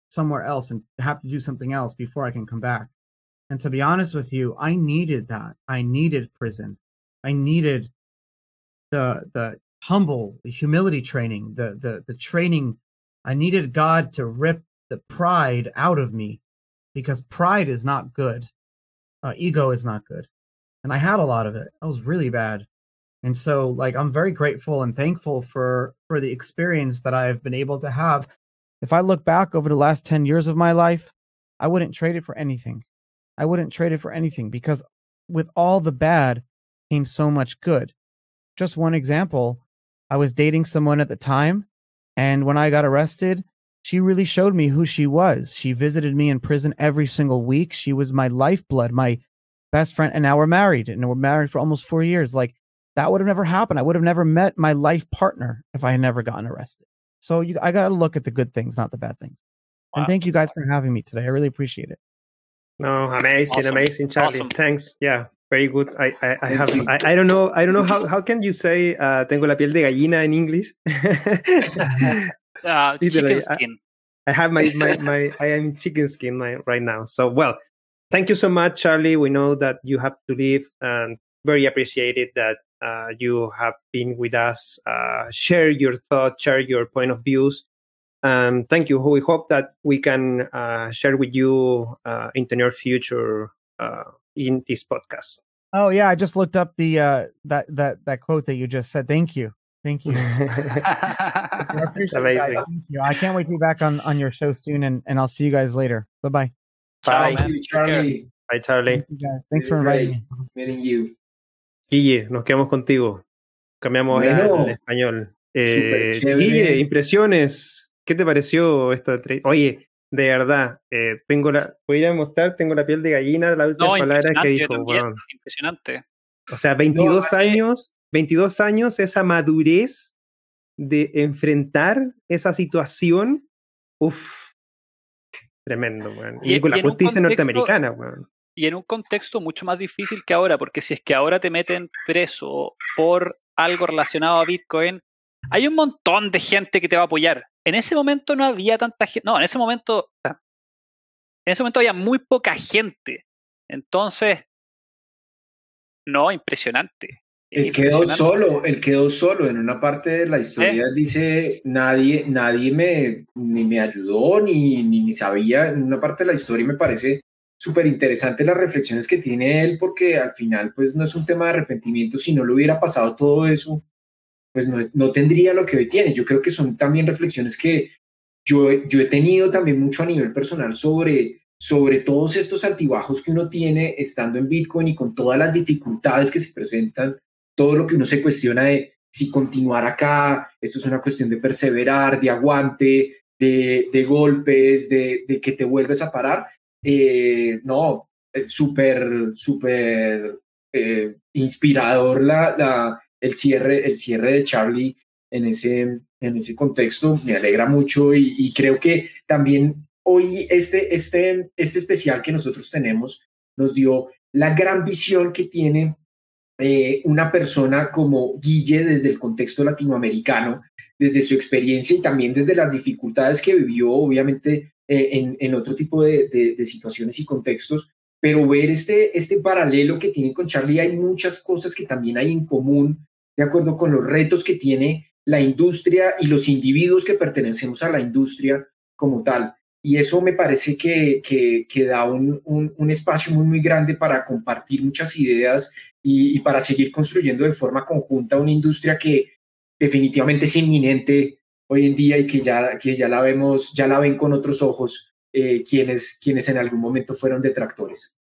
somewhere else and have to do something else before I can come back. And to be honest with you, I needed that. I needed prison. I needed the the humble, the humility training, the the the training. I needed God to rip the pride out of me because pride is not good. Uh, ego is not good. And I had a lot of it. I was really bad. And so like I'm very grateful and thankful for for the experience that I've been able to have. If I look back over the last 10 years of my life, I wouldn't trade it for anything. I wouldn't trade it for anything because with all the bad came so much good. Just one example, I was dating someone at the time and when I got arrested, she really showed me who she was. She visited me in prison every single week. She was my lifeblood, my best friend. And now we're married and we're married for almost four years. Like that would have never happened. I would have never met my life partner if I had never gotten arrested. So you, I got to look at the good things, not the bad things. Wow. And thank you guys for having me today. I really appreciate it. No, amazing, awesome. amazing, Charlie. Awesome. Thanks. Yeah, very good. I, I, I have, I, I, don't know, I don't know how, how can you say uh, tengo la piel de gallina in English? uh, chicken skin. I, I, have my, my, my, I am chicken skin right now. So, well, thank you so much, Charlie. We know that you have to leave and very appreciated that uh, you have been with us, uh, share your thoughts, share your point of views. Um, thank you. We hope that we can uh, share with you uh, in the near future uh, in this podcast. Oh yeah, I just looked up the uh, that that that quote that you just said. Thank you, thank you. I Amazing. Thank you. I can't wait to be back on on your show soon, and and I'll see you guys later. Bye-bye. Bye. Bye, Charlie. Bye, Charlie. Guys. Thanks for inviting me. Meeting you. Guille, nos quedamos contigo. Cambiamos bueno, al español. Eh, Guille, impresiones. ¿Qué te pareció esta Oye, de verdad, eh, tengo la, voy a mostrar, tengo la piel de gallina, la última palabra que dijo. Impresionante. O sea, 22 años, 22 años, esa madurez de enfrentar esa situación, uff, tremendo, man. Y, con la justicia norteamericana, man. Y en un contexto mucho más difícil que ahora, porque si es que ahora te meten preso por algo relacionado a Bitcoin, hay un montón de gente que te va a apoyar. En ese momento no había tanta gente, no, en ese momento, en ese momento había muy poca gente. Entonces, no, impresionante. Él quedó solo, él quedó solo. En una parte de la historia dice, nadie, nadie me, ni me ayudó, ni, ni, ni, sabía. En una parte de la historia me parece súper interesante las reflexiones que tiene él, porque al final, pues no es un tema de arrepentimiento. Si no le hubiera pasado todo eso, pues no, no, tendría lo que hoy tiene. Yo creo que son también reflexiones que yo, yo he tenido también mucho a nivel personal sobre, sobre todos estos altibajos que uno tiene estando en Bitcoin y con todas las dificultades que se presentan, todo lo que uno se cuestiona de si continuar acá, esto es una cuestión de perseverar, de aguante, de, de golpes, de, de, que te vuelves a parar. Eh, no, súper, súper eh, inspirador la, el cierre, el cierre de Charlie en ese, en ese contexto. Me alegra mucho y, creo que también hoy este, este, este especial que nosotros tenemos nos dio la gran visión que tiene eh, una persona como Guille desde el contexto latinoamericano, desde su experiencia y también desde las dificultades que vivió, obviamente, eh, en, otro tipo de, situaciones y contextos, pero ver este, este paralelo que tiene con Charlie, hay muchas cosas que también hay en común de acuerdo con los retos que tiene la industria y los individuos que pertenecemos a la industria como tal. Y eso me parece que, que, da un, un, espacio muy, muy grande para compartir muchas ideas y, para seguir construyendo de forma conjunta una industria que definitivamente es inminente hoy en día y que ya, que ya la vemos, ya la ven con otros ojos eh, quienes, quienes en algún momento fueron detractores.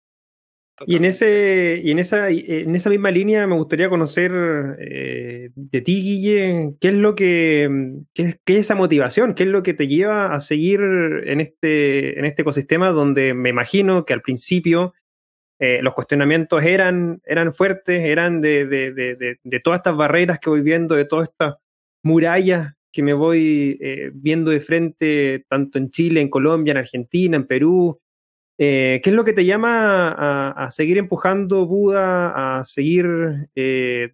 Y en ese, y en esa, en esa misma línea me gustaría conocer eh, de ti, Guille, qué es lo que, qué es, qué es, esa motivación, qué es lo que te lleva a seguir en este, en este ecosistema donde me imagino que al principio eh, los cuestionamientos eran, eran fuertes, eran de, de, de, de, todas estas barreras que voy viendo, de todas estas murallas que me voy eh, viendo de frente, tanto en Chile, en Colombia, en Argentina, en Perú. Eh, ¿Qué es lo que te llama a, seguir empujando Buda, a seguir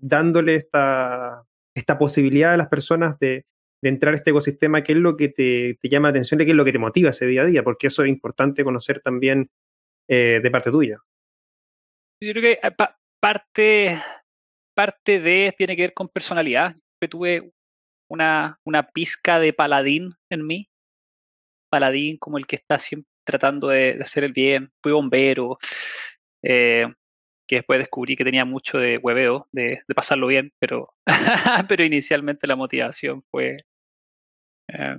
dándole esta, esta posibilidad a las personas de, de, entrar a este ecosistema? ¿Qué es lo que te, te llama la atención y qué es lo que te motiva ese día a día? Porque eso es importante conocer también de parte tuya. Yo creo que pa parte, parte de tiene que ver con personalidad. Tuve una, una pizca de paladín en mí. Paladín como el que está siempre tratando de, hacer el bien. Fui bombero, eh, que después descubrí que tenía mucho de hueveo, de, pasarlo bien, pero, pero inicialmente la motivación fue eh,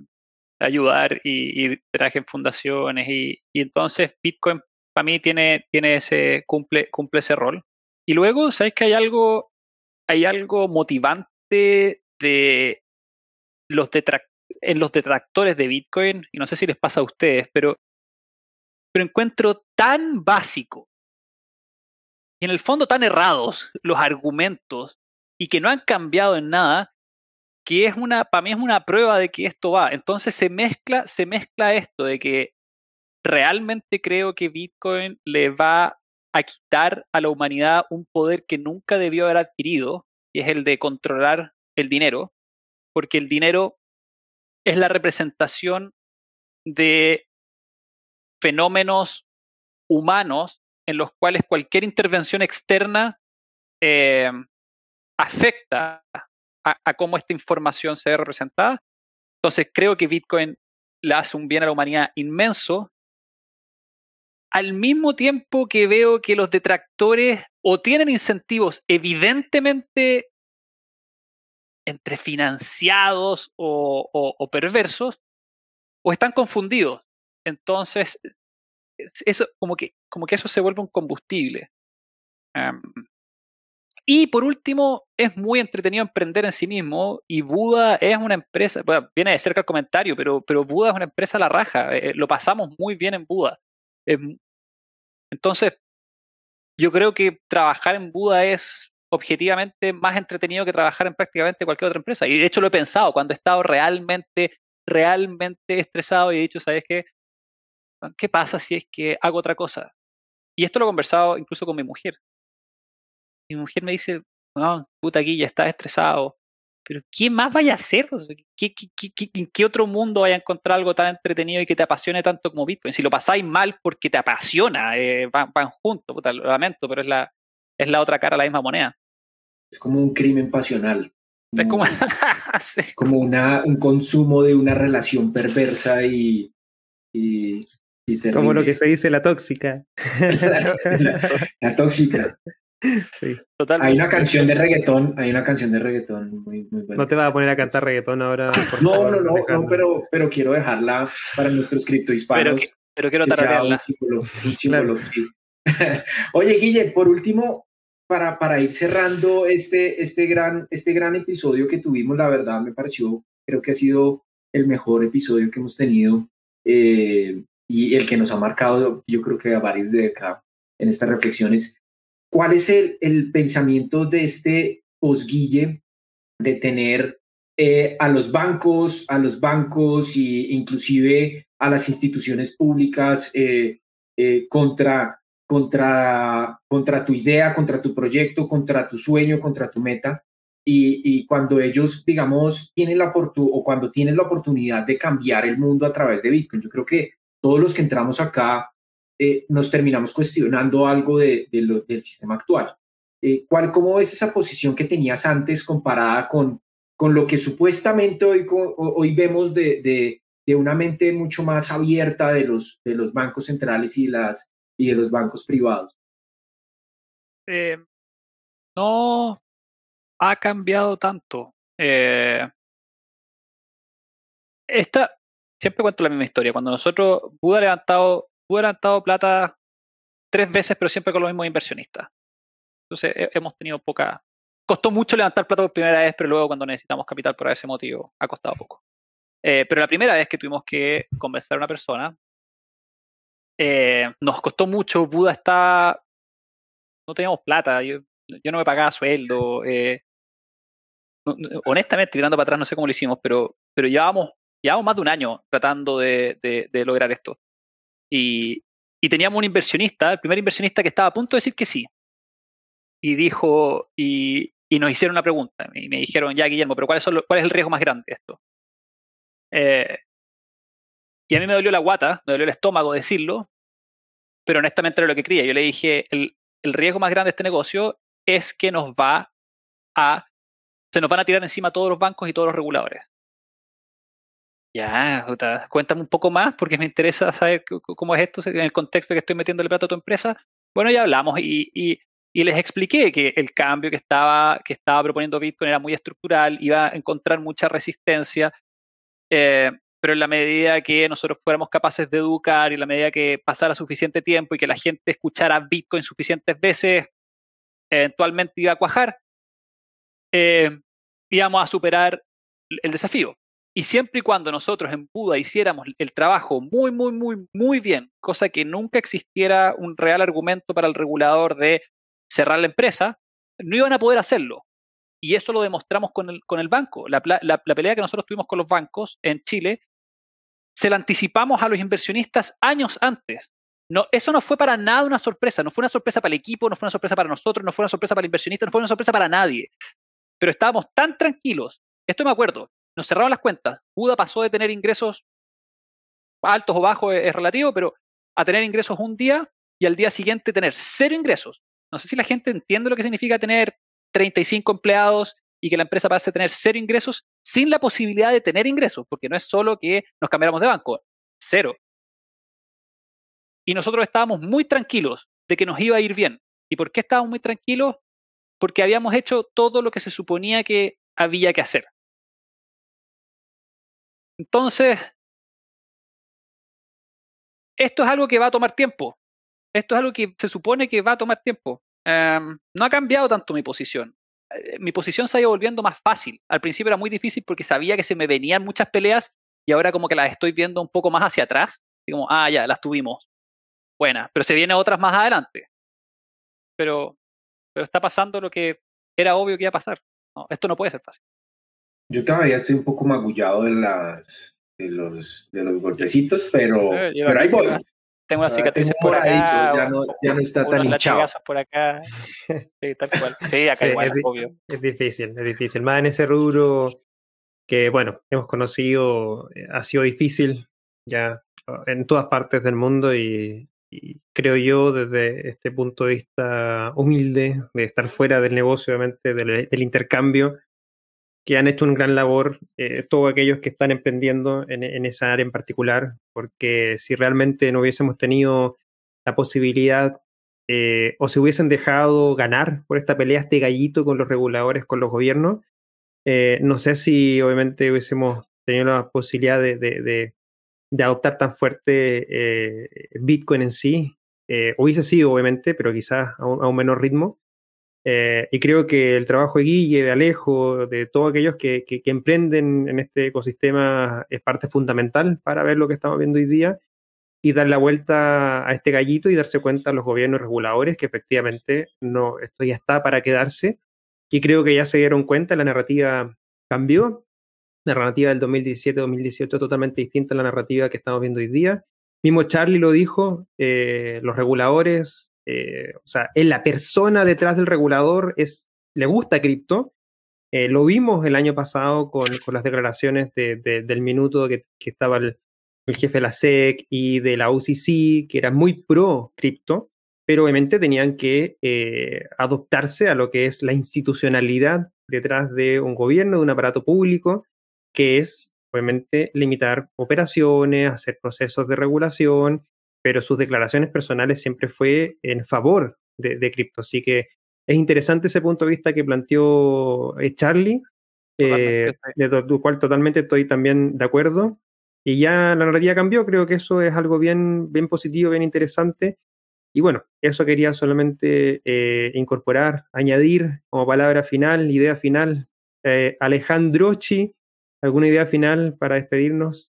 ayudar y, y, traje fundaciones y entonces Bitcoin para mí tiene, tiene ese, cumple, cumple ese rol. Y luego, ¿sabes que hay algo, hay algo motivante de los en los detractores de Bitcoin? Y no sé si les pasa a ustedes, pero, pero encuentro tan básico y en el fondo tan errados los argumentos y que no han cambiado en nada, que es una, para mí es una prueba de que esto va. Entonces se mezcla, se mezcla esto de que realmente creo que Bitcoin le va a quitar a la humanidad un poder que nunca debió haber adquirido, y es el de controlar el dinero, porque el dinero es la representación de fenómenos humanos en los cuales cualquier intervención externa eh, afecta a, a, cómo esta información se ve representada. Entonces creo que Bitcoin le hace un bien a la humanidad inmenso al mismo tiempo que veo que los detractores o tienen incentivos evidentemente entre financiados o, perversos, o están confundidos. Entonces, eso, como, que, como que eso se vuelve un combustible. Y por último, es muy entretenido emprender en sí mismo y Buda es una empresa, bueno, viene de cerca el comentario, pero, pero Buda es una empresa a la raja, eh, lo pasamos muy bien en Buda. Eh, entonces, yo creo que trabajar en Buda es objetivamente más entretenido que trabajar en prácticamente cualquier otra empresa. Y de hecho lo he pensado cuando he estado realmente, realmente estresado y he dicho, ¿sabes qué? ¿Qué pasa si es que hago otra cosa? Y esto lo he conversado incluso con mi mujer. Mi mujer me dice, no, puta aquí ya estás estresado, pero ¿qué más vaya a hacer? ¿Qué, qué, qué, ¿En qué otro mundo vaya a encontrar algo tan entretenido y que te apasione tanto como Bitcoin? Si lo pasáis mal porque te apasiona, eh, van, van, juntos, puta, lo lamento, pero es la, es la otra cara de la misma moneda. Es como un crimen pasional. Es como, sí. es como una, un consumo de una relación perversa y, y, y como lo que se dice la tóxica. la, la tóxica. Sí. Totalmente. Hay una canción de reggaetón, hay una canción de reggaetón muy, muy buena. No te vas a poner a cantar reggaetón ahora. no, favor, no, no, no, pero, pero quiero dejarla para nuestros criptohispanos. Pero, pero quiero tararearla. Un símbolo, un símbolo, claro. sí. Oye, Guille, por último, para, para ir cerrando este, este, gran, este gran episodio que tuvimos, la verdad me pareció, creo que ha sido el mejor episodio que hemos tenido eh, y el que nos ha marcado, yo creo que a varios de acá en estas reflexiones. ¿Cuál es el, el pensamiento de este posguille de tener eh, a los bancos, a los bancos e inclusive a las instituciones públicas eh, eh, contra, contra, contra tu idea, contra tu proyecto, contra tu sueño, contra tu meta? Y, y cuando ellos, digamos, tienen la oportunidad o cuando tienes la oportunidad de cambiar el mundo a través de Bitcoin, yo creo que todos los que entramos acá eh, nos terminamos cuestionando algo de, del sistema actual. Eh, ¿cuál, ¿Cómo ves esa posición que tenías antes comparada con, con lo que supuestamente hoy, hoy vemos de, de, de, una mente mucho más abierta de los, de los bancos centrales y, las, y de los bancos privados? Eh, no ha cambiado tanto. Esta, siempre cuento la misma historia. Cuando nosotros, Buda ha levantado Hubo levantado plata tres veces, pero siempre con los mismos inversionistas. Entonces hemos tenido poca... Costó mucho levantar plata por primera vez, pero luego cuando necesitamos capital por ese motivo ha costado poco. Eh, pero la primera vez que tuvimos que convencer a una persona, eh, nos costó mucho. Buda está... No teníamos plata, yo, yo no me pagaba sueldo. Eh, honestamente, tirando para atrás, no sé cómo lo hicimos, pero, pero llevábamos, llevábamos más de un año tratando de, de, lograr esto. Y, y, teníamos un inversionista, el primer inversionista que estaba a punto de decir que sí. Y dijo, y, y nos hicieron una pregunta. Y me dijeron, ya, Guillermo, pero ¿cuál es, cuál es el riesgo más grande de esto? Eh, y a mí me dolió la guata, me dolió el estómago decirlo, pero honestamente era lo que creía. Yo le dije, el, el riesgo más grande de este negocio es que nos va a se nos van a tirar encima todos los bancos y todos los reguladores. Ya, cuéntame un poco más porque me interesa saber cómo es esto en el contexto que estoy metiendo el plato a tu empresa. Bueno, ya hablamos y, les expliqué que el cambio que estaba, que estaba proponiendo Bitcoin era muy estructural, iba a encontrar mucha resistencia, eh, pero en la medida que nosotros fuéramos capaces de educar y en la medida que pasara suficiente tiempo y que la gente escuchara Bitcoin suficientes veces, eventualmente iba a cuajar. Eh, íbamos a superar el desafío. Y siempre y cuando nosotros en Buda hiciéramos el trabajo muy, muy, muy, muy bien, cosa que nunca existiera un real argumento para el regulador de cerrar la empresa, no iban a poder hacerlo. Y eso lo demostramos con el, con el banco. La, la, pelea que nosotros tuvimos con los bancos en Chile, se la anticipamos a los inversionistas años antes. No, eso no fue para nada una sorpresa, no fue una sorpresa para el equipo, no fue una sorpresa para nosotros, no fue una sorpresa para el inversionista, no fue una sorpresa para nadie pero estábamos tan tranquilos. Esto me acuerdo, nos cerraron las cuentas. Buda pasó de tener ingresos altos o bajos, es, relativo, pero a tener ingresos un día y al día siguiente tener cero ingresos. No sé si la gente entiende lo que significa tener 35 empleados y que la empresa pase a tener cero ingresos sin la posibilidad de tener ingresos, porque no es solo que nos cambiáramos de banco, cero. Y nosotros estábamos muy tranquilos de que nos iba a ir bien. ¿Y por qué estábamos muy tranquilos? porque habíamos hecho todo lo que se suponía que había que hacer. Entonces, esto es algo que va a tomar tiempo. Esto es algo que se supone que va a tomar tiempo. Em, no ha cambiado tanto mi posición. Eh, mi posición se ha ido volviendo más fácil. Al principio era muy difícil porque sabía que se me venían muchas peleas y ahora como que las estoy viendo un poco más hacia atrás. Como, ah, ya, las tuvimos. Buenas, pero se vienen otras más adelante. Pero pero está pasando lo que era obvio que iba a pasar. esto no puede ser fácil. Yo todavía estoy un poco magullado de, las, de, los, de los golpecitos, pero, eh, pero ahí voy. Tengo una cicatriz por acá. Ya no, ya no está tan hinchado. por acá. Sí, tal cual. Sí, acá igual, es, obvio. Es difícil, es difícil. Más en ese rubro que, bueno, hemos conocido, eh, ha sido difícil ya en todas partes del mundo y, creo yo, desde este punto de vista humilde, de estar fuera del negocio, obviamente, del, intercambio, que han hecho un gran labor eh, todos aquellos que están emprendiendo en, esa área en particular, porque si realmente no hubiésemos tenido la posibilidad eh, o se hubiesen dejado ganar por esta pelea, este gallito con los reguladores, con los gobiernos, eh, no sé si obviamente hubiésemos tenido la posibilidad de, de adoptar tan fuerte eh, Bitcoin en sí. Eh, hubiese sido, obviamente, pero quizás a un, menor ritmo. Eh, y creo que el trabajo de Guille, de Alejo, de todos aquellos que, que, emprenden en este ecosistema es parte fundamental para ver lo que estamos viendo hoy día y dar la vuelta a este gallito y darse cuenta a los gobiernos reguladores que efectivamente no, esto ya está para quedarse. Y creo que ya se dieron cuenta, la narrativa cambió la narrativa del 2017-2018 es totalmente distinta a la narrativa que estamos viendo hoy día. Mismo Charlie lo dijo, eh, los reguladores, eh, o sea, es la persona detrás del regulador, es, le gusta cripto. Eh, lo vimos el año pasado con, las declaraciones del minuto que, estaba el, jefe de la SEC y de la UCC, que era muy pro cripto, pero obviamente tenían que adoptarse a lo que es la institucionalidad detrás de un gobierno, de un aparato público, que es obviamente limitar operaciones, hacer procesos de regulación, pero sus declaraciones personales siempre fue en favor de, cripto. Así que es interesante ese punto de vista que planteó eh, Charlie, eh, de lo cual totalmente estoy también de acuerdo. Y ya la narrativa cambió, creo que eso es algo bien, bien positivo, bien interesante. Y bueno, eso quería solamente eh, incorporar, añadir como palabra final, idea final. Eh, Alejandrochi, ¿alguna idea final para despedirnos?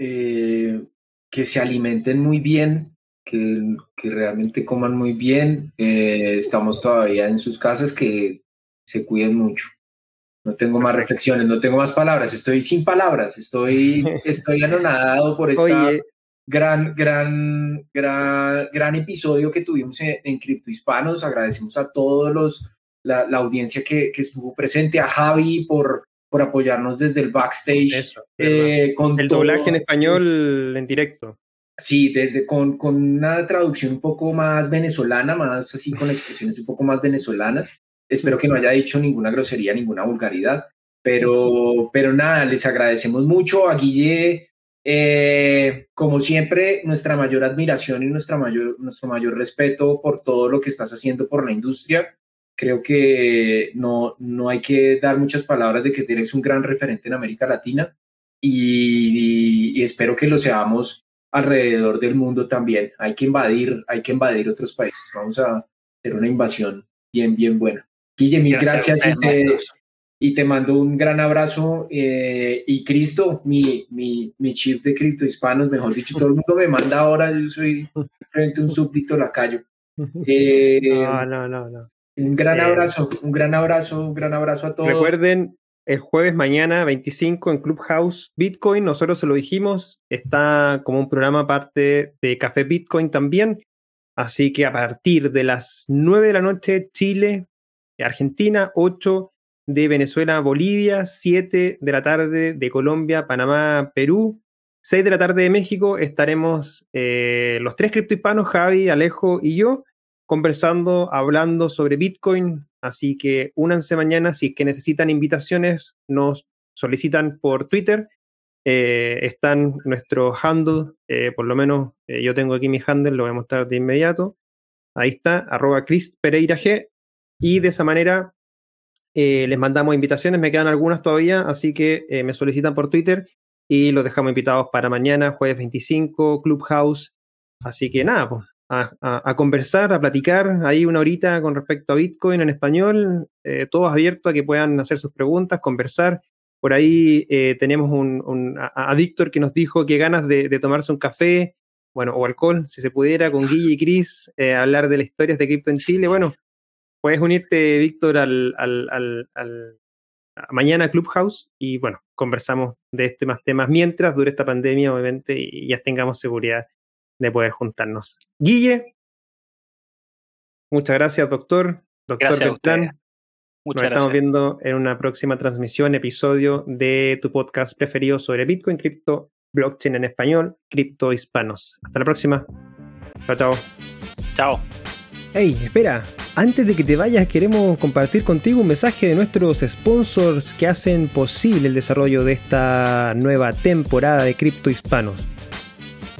Eh, que se alimenten muy bien, que, que realmente coman muy bien. Eh, estamos todavía en sus casas, que se cuiden mucho. No tengo más reflexiones, no tengo más palabras, estoy sin palabras, estoy, estoy anonadado por esta Oye, gran, gran, gran, gran episodio que tuvimos en, en Cripto Hispanos. Agradecemos a todos los, la, la audiencia que, que estuvo presente, a Javi por, por apoyarnos desde el backstage. eso, eh, con el todo- doblaje en español en directo. Sí, desde con, con una traducción un poco más venezolana, más así con expresiones un poco más venezolanas. Espero que no haya dicho ninguna grosería, ninguna vulgaridad, pero, pero nada, les agradecemos mucho a Guille. eh, como siempre, nuestra mayor admiración y nuestra mayor, nuestro mayor respeto por todo lo que estás haciendo por la industria. Creo que no, no hay que dar muchas palabras de que eres un gran referente en América Latina y- y espero que lo seamos alrededor del mundo también. Hay que invadir, hay que invadir otros países. Vamos a hacer una invasión bien, bien buena. Guille, mil gracias, a y, te, y te mando un gran abrazo. eh, y Cristo, mi, mi, mi chief de Cripto Hispanos, mejor dicho, todo el mundo me manda ahora, yo soy simplemente un súbdito lacayo. Eh, No, no, no, no. Un gran eh, abrazo, un gran abrazo, un gran abrazo a todos. Recuerden, el jueves mañana 25 en Clubhouse Bitcoin, nosotros se lo dijimos, está como un programa aparte de Café Bitcoin también. Así que a partir de las 9 de la noche, Chile, Argentina, 8 de Venezuela, Bolivia, 7 de la tarde de Colombia, Panamá, Perú, 6 de la tarde de México, estaremos eh, los tres criptohispanos, Javi, Alejo y yo, conversando, hablando sobre Bitcoin. Así que únanse mañana si es que necesitan invitaciones, nos solicitan por Twitter. Eh, están nuestro handle, eh, por lo menos eh, yo tengo aquí mi handle, lo voy a mostrar de inmediato. Ahí está, arroba Chris Pereira G. Y de esa manera les mandamos invitaciones, me quedan algunas todavía, así que me solicitan por Twitter y los dejamos invitados para mañana, jueves 25, Clubhouse. Así que nada, pues, a, conversar, a platicar ahí una horita con respecto a Bitcoin en español, eh, todos abiertos a que puedan hacer sus preguntas, conversar. Por ahí eh, tenemos un, un- a, Víctor que nos dijo que ganas de, tomarse un café, bueno, o alcohol, si se pudiera, con Guille y Chris, eh, hablar de las historias de cripto en Chile. Bueno, puedes unirte, Víctor, al, mañana Clubhouse y bueno, conversamos de este más temas mientras dure esta pandemia, obviamente, y ya tengamos seguridad de poder juntarnos. Guille, muchas gracias, doctor. Doctor Gracias Beltrán. Muchas Nos estamos gracias. viendo en una próxima transmisión, episodio de tu podcast preferido sobre Bitcoin, cripto, blockchain en español, cripto hispanos. Hasta la próxima. Chao, chao. Chao. Hey, espera, antes de que te vayas queremos compartir contigo un mensaje de nuestros sponsors que hacen posible el desarrollo de esta nueva temporada de Cripto Hispanos.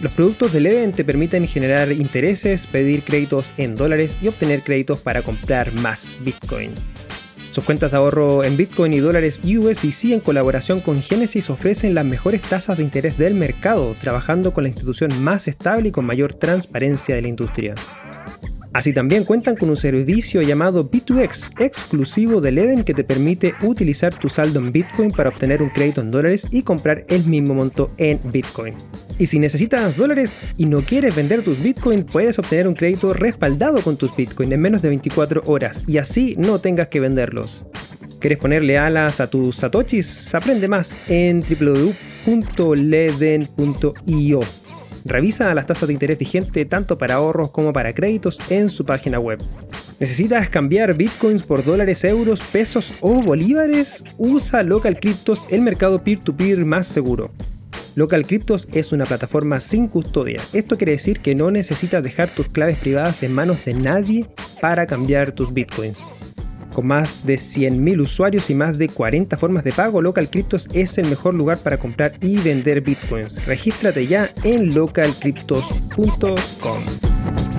Los productos de Leden te permiten generar intereses, pedir créditos en dólares y obtener créditos para comprar más Bitcoin. Sus cuentas de ahorro en Bitcoin y dólares USDC en colaboración con Genesis ofrecen las mejores tasas de interés del mercado, trabajando con la institución más estable y con mayor transparencia de la industria. Así también cuentan con un servicio llamado B2X, exclusivo de Leden, que te permite utilizar tu saldo en Bitcoin para obtener un crédito en dólares y comprar el mismo monto en Bitcoin. Y si necesitas dólares y no quieres vender tus Bitcoin, puedes obtener un crédito respaldado con tus Bitcoin en menos de 24 horas y así no tengas que venderlos. ¿Quieres ponerle alas a tus satoshis? Aprende más en www.leden.io. Revisa las tasas de interés vigente tanto para ahorros como para créditos en su página web. ¿Necesitas cambiar bitcoins por dólares, euros, pesos o bolívares? Usa Local Cryptos, el mercado peer-to-peer más seguro. Local Cryptos es una plataforma sin custodia. Esto quiere decir que no necesitas dejar tus claves privadas en manos de nadie para cambiar tus bitcoins. Con más de 100.000 usuarios y más de 40 formas de pago, Local Cryptos es el mejor lugar para comprar y vender bitcoins. Regístrate ya en localcryptos.com.